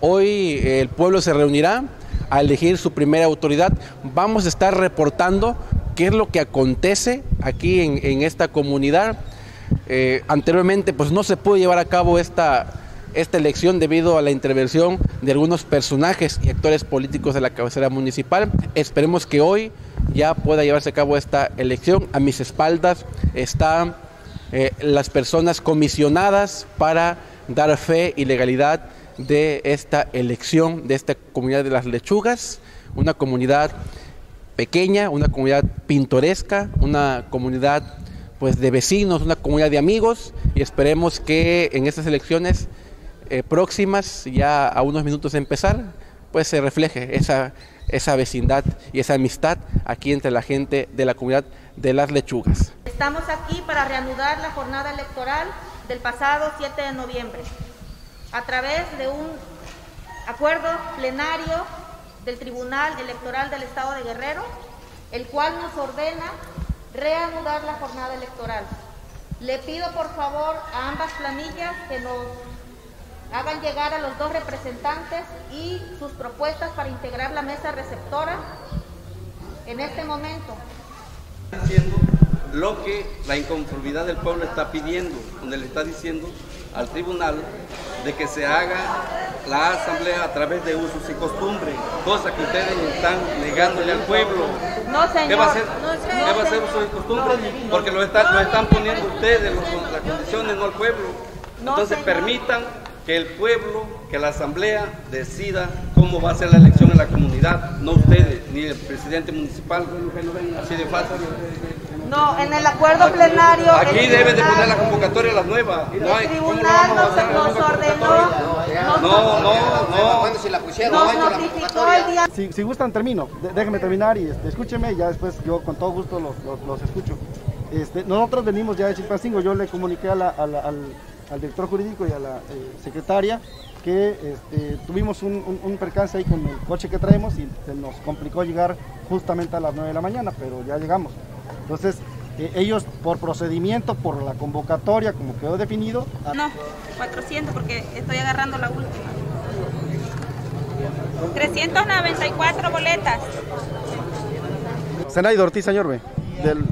Hoy el pueblo se reunirá a elegir su primera autoridad. Vamos a estar reportando qué es lo que acontece aquí en, esta comunidad. anteriormente pues no se pudo llevar a cabo esta esta elección debido a la intervención de algunos personajes y actores políticos de la cabecera municipal. Esperemos que hoy ya pueda llevarse a cabo esta elección. A mis espaldas están eh, las personas comisionadas para dar fe y legalidad de esta elección, de esta comunidad de las lechugas, una comunidad pequeña, una comunidad pintoresca, una comunidad pues de vecinos, una comunidad de amigos y esperemos que en estas elecciones eh, próximas, ya a unos minutos de empezar, pues se refleje esa, esa vecindad y esa amistad aquí entre la gente de la comunidad de las lechugas. Estamos aquí para reanudar la jornada electoral del pasado 7 de noviembre a través de un acuerdo plenario del Tribunal Electoral del Estado de Guerrero, el cual nos ordena reanudar la jornada electoral. Le pido por favor a ambas planillas que nos hagan llegar a los dos representantes y sus propuestas para integrar la mesa receptora en este momento. Lo que la inconformidad del pueblo está pidiendo, donde le está diciendo al tribunal de que se haga la asamblea a través de usos y costumbres, cosa que ustedes están negándole al pueblo. No, señor. ¿Qué va a hacer, No, señor. ¿qué va a hacer usos y costumbres? Porque lo, está- lo están poniendo ustedes, los- las condiciones, no al pueblo. No, Entonces señor. permitan que el pueblo, que la asamblea decida cómo va a ser la elección en la comunidad, no ustedes, ni el presidente municipal, así de fácil. No, en el acuerdo plenario. Aquí deben de poner la convocatoria las nuevas. No hay, El ¿cómo lo tribunal a nos, nos ordenó, No, no, no. nos notificó el día Si, si gustan, termino. Déjenme terminar y este, escúcheme y ya después yo con todo gusto los, los- los escucho. Este, nosotros venimos ya de Chilpancingo, yo le comuniqué a la- a la- al, al director jurídico y a la eh, secretaria que este, tuvimos un, un- un percance ahí con el coche que traemos y se nos complicó llegar justamente a las 9 de la mañana, pero ya llegamos. Entonces, eh, ellos por procedimiento, por la convocatoria, como quedó definido, No, 400 porque estoy agarrando la última. 394 boletas. Zenaida Ortiz Añorbe, del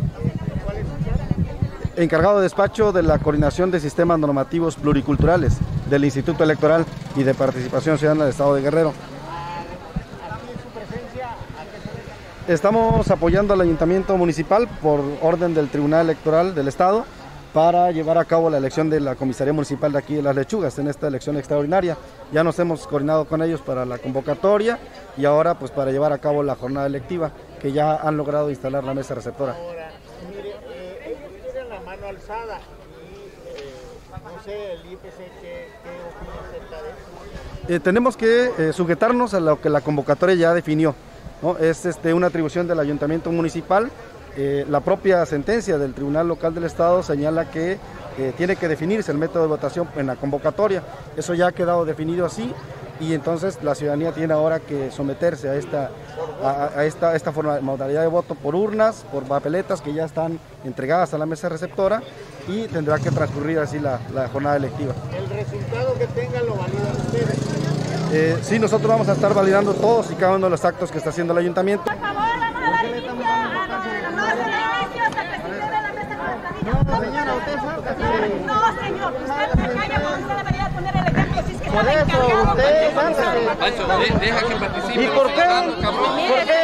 encargado de despacho de la Coordinación de Sistemas Normativos Pluriculturales del Instituto Electoral y de Participación Ciudadana del Estado de Guerrero. Estamos apoyando al Ayuntamiento Municipal por orden del Tribunal Electoral del Estado para llevar a cabo la elección de la Comisaría Municipal de aquí de Las Lechugas en esta elección extraordinaria. Ya nos hemos coordinado con ellos para la convocatoria y ahora pues para llevar a cabo la jornada electiva que ya han logrado instalar la mesa receptora. Mire, eh, ellos tienen la mano alzada y eh, no sé, el IPC, ¿qué, qué opina acerca de eso? Eh, tenemos que eh, sujetarnos a lo que la convocatoria ya definió. ¿No? Es este, una atribución del ayuntamiento municipal. Eh, la propia sentencia del Tribunal Local del Estado señala que eh, tiene que definirse el método de votación en la convocatoria. Eso ya ha quedado definido así y entonces la ciudadanía tiene ahora que someterse a esta, a, a esta, esta forma, modalidad de voto por urnas, por papeletas que ya están entregadas a la mesa receptora y tendrá que transcurrir así la, la jornada electiva. El resultado que tengan lo validan ustedes. Eh, sí, nosotros vamos a estar validando todos y cada uno de los actos que está haciendo el ayuntamiento. Por favor, vamos a dar inicio a no señora, usted sálgase. No, señor, usted se calla porque usted debería poner el ejemplo. Si es que Por eso, encargado usted, sálgase. Pancho, deja que participe. ¿Y por qué? ¿Por qué?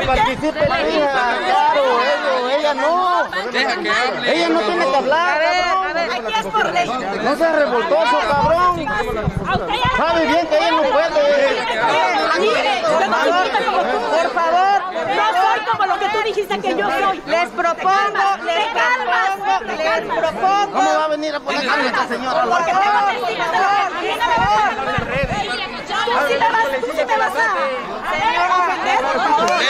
Que participe la hija, claro, ella, ella no. Deja que hable. Ella no tiene que hablar, cabrón. Aquí es por ley. No seas revoltoso, cabrón. Sabe bien que ella no puede. Por favor, No soy como lo que tú dijiste que yo soy. les propongo, les propongo, les propongo. ¿Cómo va a venir a poner a esta señora? Porque tengo a Tú sí me vas, a a ofender, por favor.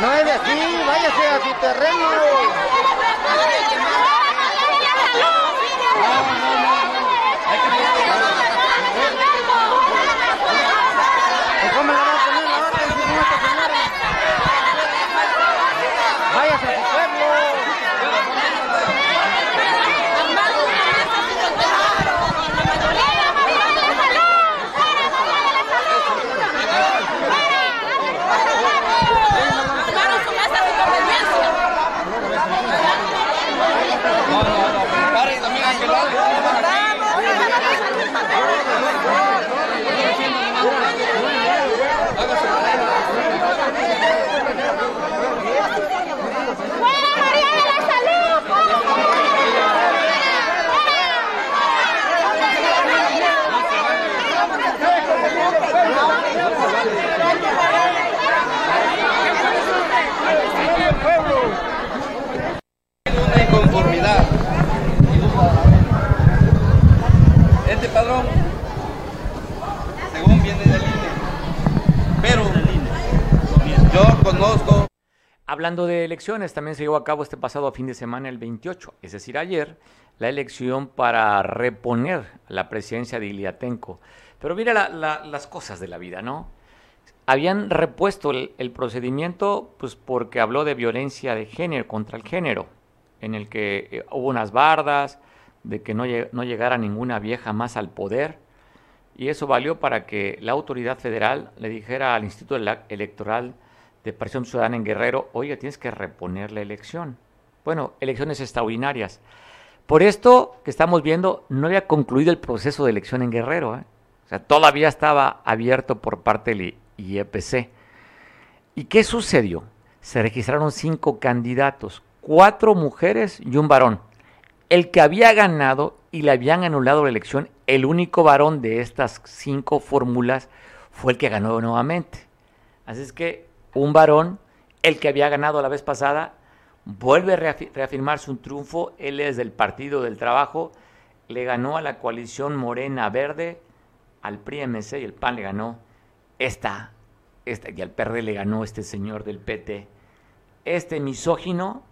No es de aquí, váyase a su terreno. ¿Cómo le va a poner la orden si no esta señora? Váyase a su pueblo. Pare también a que lo haga. padrón, según viene del INE. Pero yo Hablando de elecciones, también se llevó a cabo este pasado fin de semana, el 28, es decir, ayer, la elección para reponer la presidencia de Iliatenco. Pero mira la- la- las cosas de la vida, ¿no? Habían repuesto el, procedimiento pues porque habló de violencia de género contra el género, en el que eh, hubo unas bardas, de que no, no llegara ninguna vieja más al poder, y eso valió para que la autoridad federal le dijera al Instituto Electoral de Participación Ciudadana en Guerrero, oye, tienes que reponer la elección. Bueno, elecciones extraordinarias. Por esto que estamos viendo, no había concluido el proceso de elección en Guerrero. ¿eh? O sea, todavía estaba abierto por parte del IEPC. ¿Y qué sucedió? Se registraron cinco candidatos, cuatro mujeres y un varón. El que había ganado y le habían anulado la elección, el único varón de estas cinco fórmulas fue el que ganó nuevamente. Así es que un varón, el que había ganado la vez pasada, vuelve a reafi- reafirmarse un triunfo. Él es del Partido del Trabajo, le ganó a la coalición Morena Verde, al PRI-MC y el PAN le ganó esta, esta, y al PRD le ganó este señor del PT. Este misógino,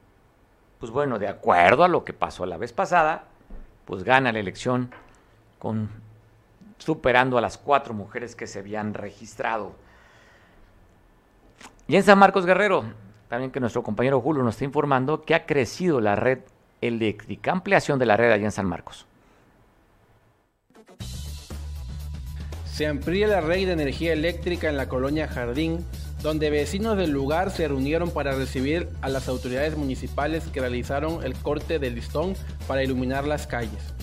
pues bueno, de acuerdo a lo que pasó la vez pasada, pues gana la elección con superando a las cuatro mujeres que se habían registrado. Y en San Marcos Guerrero, también que nuestro compañero Julio nos está informando que ha crecido la red eléctrica, ampliación de la red allá en San Marcos. Se amplía la red de energía eléctrica en la colonia Jardín, donde vecinos del lugar se reunieron para recibir a las autoridades municipales que realizaron el corte de listón para iluminar las calles.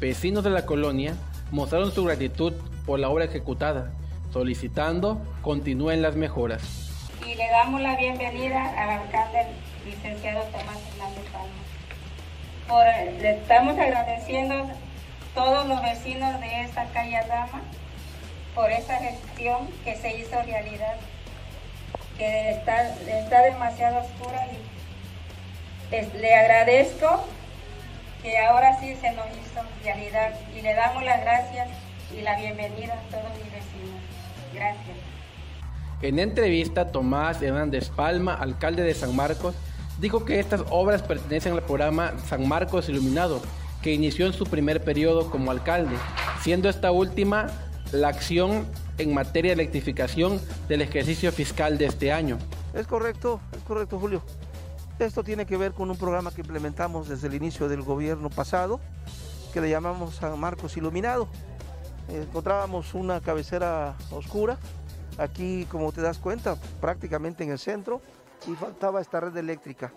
Vecinos de la colonia mostraron su gratitud por la obra ejecutada, solicitando continúen las mejoras. Y le damos la bienvenida al alcalde licenciado Tomás Hernández Palma. Le estamos agradeciendo a todos los vecinos de esta calle Dama por esa gestión que se hizo realidad, que está, está demasiado oscura y le agradezco que ahora sí se nos hizo realidad y le damos las gracias y la bienvenida a todos mis vecinos. Gracias. En entrevista, Tomás Hernández Palma, alcalde de San Marcos, dijo que estas obras pertenecen al programa San Marcos Iluminado, que inició en su primer periodo como alcalde, siendo esta última la acción en materia de electrificación del ejercicio fiscal de este año. Es correcto, es correcto, Julio. Esto tiene que ver con un programa que implementamos desde el inicio del gobierno pasado, que le llamamos San Marcos Iluminado. Encontrábamos una cabecera oscura, aquí como te das cuenta, prácticamente en el centro, y faltaba esta red eléctrica.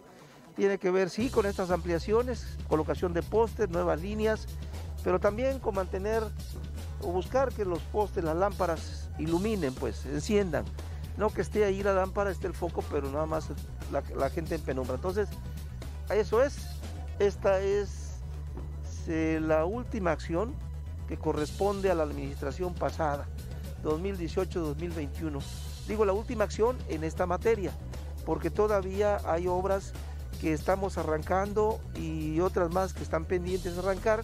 Tiene que ver, sí, con estas ampliaciones, colocación de postes, nuevas líneas, pero también con mantener o buscar que los postes, las lámparas iluminen, pues, enciendan. No que esté ahí la lámpara, esté el foco, pero nada más la, gente en penumbra. Entonces, eso es. Esta es eh, la última acción que corresponde a la administración pasada, 2018-2021. Digo la última acción en esta materia, porque todavía hay obras que estamos arrancando y otras más que están pendientes de arrancar,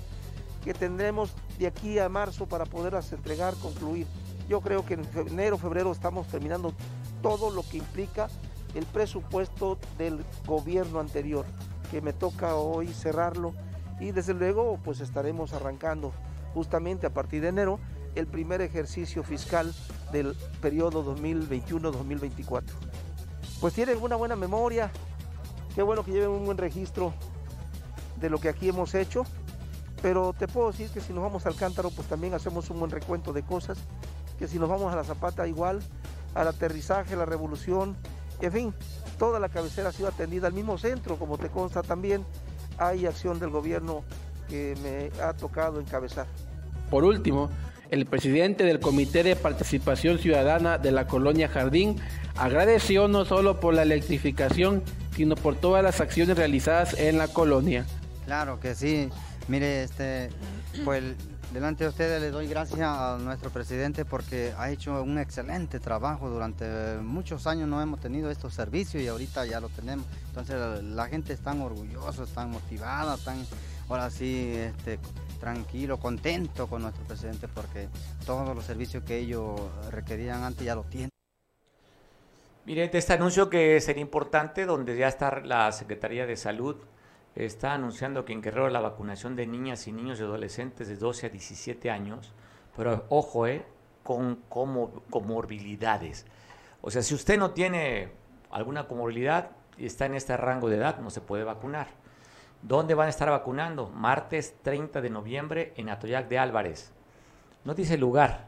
que tendremos de aquí a marzo para poderlas entregar, concluir. Yo creo que en enero, febrero estamos terminando todo lo que implica el presupuesto del gobierno anterior, que me toca hoy cerrarlo y desde luego pues estaremos arrancando justamente a partir de enero el primer ejercicio fiscal del periodo 2021-2024. Pues tienen una buena memoria, qué bueno que lleven un buen registro de lo que aquí hemos hecho, pero te puedo decir que si nos vamos al cántaro pues también hacemos un buen recuento de cosas, que si nos vamos a la zapata igual, al aterrizaje, la revolución, en fin, toda la cabecera ha sido atendida al mismo centro, como te consta también, hay acción del gobierno que me ha tocado encabezar. Por último, el presidente del Comité de Participación Ciudadana de la Colonia Jardín agradeció no solo por la electrificación, sino por todas las acciones realizadas en la colonia. Claro que sí. Mire, este, pues delante de ustedes le doy gracias a nuestro presidente porque ha hecho un excelente trabajo. Durante muchos años no hemos tenido estos servicios y ahorita ya lo tenemos. Entonces la, la gente está orgullosa, están motivada, están ahora sí este, tranquilo, contento con nuestro presidente porque todos los servicios que ellos requerían antes ya los tienen. Mire, este anuncio que sería importante, donde ya está la Secretaría de Salud, está anunciando que en Guerrero la vacunación de niñas y niños y adolescentes de 12 a 17 años, pero ojo, eh, con comorbilidades. O sea, si usted no tiene alguna comorbilidad y está en este rango de edad, no se puede vacunar. ¿Dónde van a estar vacunando? Martes 30 de noviembre en Atoyac de Álvarez. No dice lugar,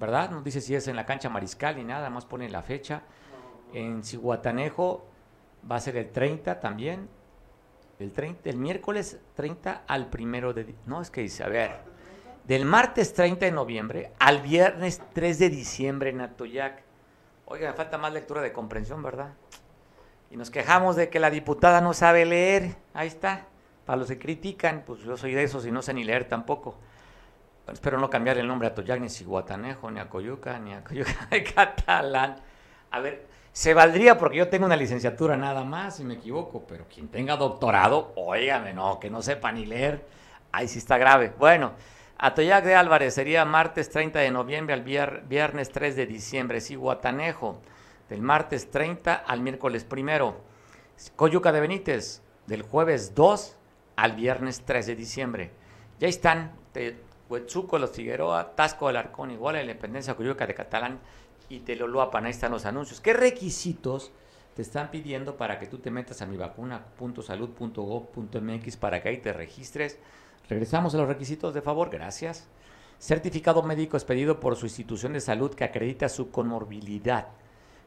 ¿verdad? No dice si es en la cancha mariscal ni nada, más pone la fecha. En Cihuatanejo va a ser el 30 también. El, 30, el miércoles 30 al primero de... No, es que dice, a ver, del martes 30 de noviembre al viernes 3 de diciembre en Atoyac. Oiga, me falta más lectura de comprensión, ¿verdad? Y nos quejamos de que la diputada no sabe leer. Ahí está. Para los que critican, pues yo soy de esos y no sé ni leer tampoco espero no cambiar el nombre a Toyac, ni Ciguatanejo, ni a Coyuca, ni a Coyuca de Catalán. A ver, se valdría porque yo tengo una licenciatura nada más, si me equivoco, pero quien tenga doctorado, óigame, no, que no sepa ni leer, ahí sí está grave. Bueno, Atoyac de Álvarez sería martes 30 de noviembre al viernes 3 de diciembre, Ciguatanejo, del martes 30 al miércoles primero. Coyuca de Benítez, del jueves 2 al viernes 3 de diciembre. Ya están, Huetzuco, Los Figueroa, Tasco del Arcón, igual a la Independencia Cuyuca de Catalán y Teloloapan. Ahí están los anuncios. ¿Qué requisitos te están pidiendo para que tú te metas a mi vacuna.salud.gov.mx para que ahí te registres? Regresamos a los requisitos, de favor, gracias. Certificado médico expedido por su institución de salud que acredita su comorbilidad.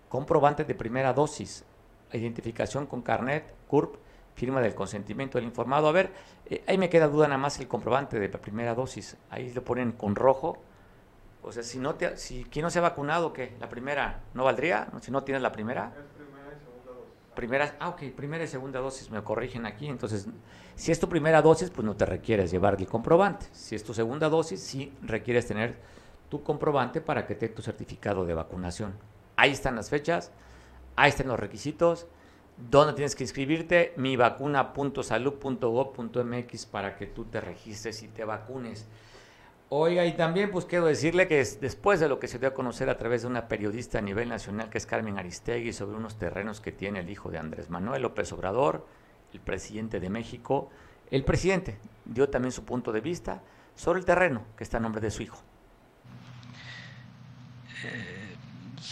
Comprobante de primera dosis. Identificación con carnet, CURP firma del consentimiento del informado. A ver, eh, ahí me queda duda nada más el comprobante de la primera dosis. Ahí lo ponen con rojo. O sea, si no te, si quien no se ha vacunado, ¿qué? ¿La primera no valdría? Si no tienes la primera. primera y segunda dosis. Primera, ah, ok, primera y segunda dosis, me corrigen aquí. Entonces, si es tu primera dosis, pues no te requieres llevar el comprobante. Si es tu segunda dosis, sí requieres tener tu comprobante para que te tu certificado de vacunación. Ahí están las fechas, ahí están los requisitos ¿Dónde tienes que inscribirte? mivacuna.salud.gov.mx para que tú te registres y te vacunes. Oiga, y también pues quiero decirle que después de lo que se dio a conocer a través de una periodista a nivel nacional que es Carmen Aristegui sobre unos terrenos que tiene el hijo de Andrés Manuel López Obrador, el presidente de México, el presidente dio también su punto de vista sobre el terreno que está a nombre de su hijo. Eh,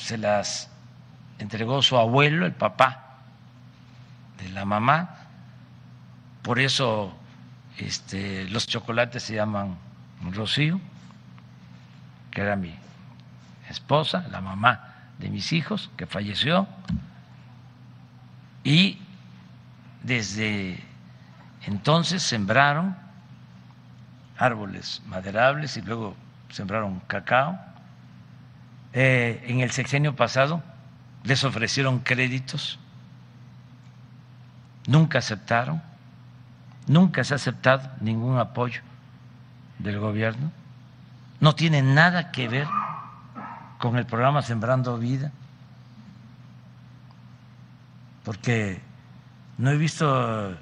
se las entregó su abuelo, el papá de la mamá. Por eso este, los chocolates se llaman Rocío, que era mi esposa, la mamá de mis hijos, que falleció. Y desde entonces sembraron árboles maderables y luego sembraron cacao. Eh, en el sexenio pasado les ofrecieron créditos. Nunca aceptaron, nunca se ha aceptado ningún apoyo del gobierno, no tiene nada que ver con el programa Sembrando Vida, porque no he visto eh,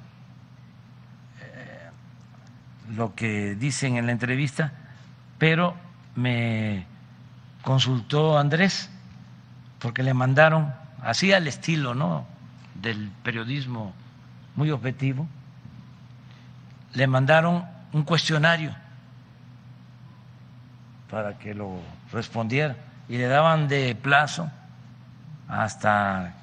lo que dicen en la entrevista, pero me consultó Andrés, porque le mandaron, así al estilo ¿no? del periodismo muy objetivo, le mandaron un cuestionario para que lo respondiera y le daban de plazo hasta...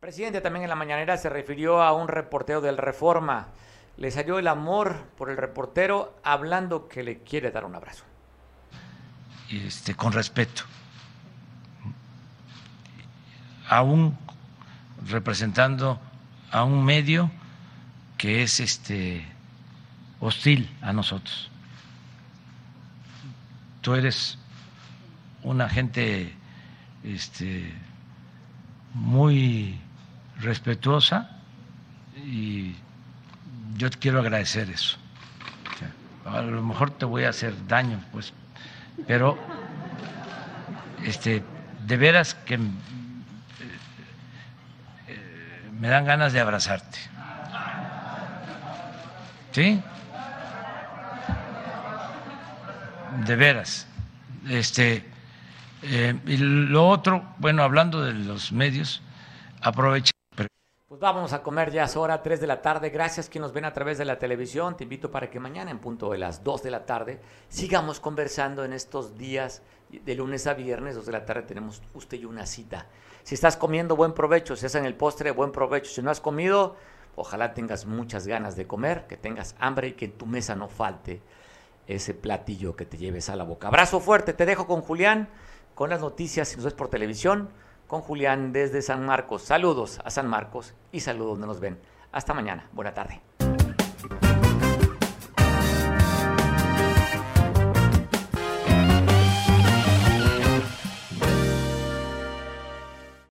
presidente también en la mañanera se refirió a un reportero del Reforma. Le salió el amor por el reportero hablando que le quiere dar un abrazo. Este, con respeto. Aún representando a un medio que es este hostil a nosotros. Tú eres una gente este, muy respetuosa y yo te quiero agradecer eso. A lo mejor te voy a hacer daño, pues, pero, este, de veras que eh, me dan ganas de abrazarte. ¿Sí? De veras. Este, eh, y lo otro, bueno, hablando de los medios, aprovechar. Pues vámonos a comer, ya es hora, 3 de la tarde. Gracias quien nos ven a través de la televisión. Te invito para que mañana en punto de las 2 de la tarde sigamos conversando en estos días de lunes a viernes, 2 de la tarde tenemos usted y una cita. Si estás comiendo, buen provecho. Si estás en el postre, buen provecho. Si no has comido, ojalá tengas muchas ganas de comer, que tengas hambre y que en tu mesa no falte ese platillo que te lleves a la boca. Abrazo fuerte, te dejo con Julián, con las noticias, si nos ves por televisión con Julián desde San Marcos. Saludos a San Marcos y saludos donde nos ven. Hasta mañana. Buena tarde.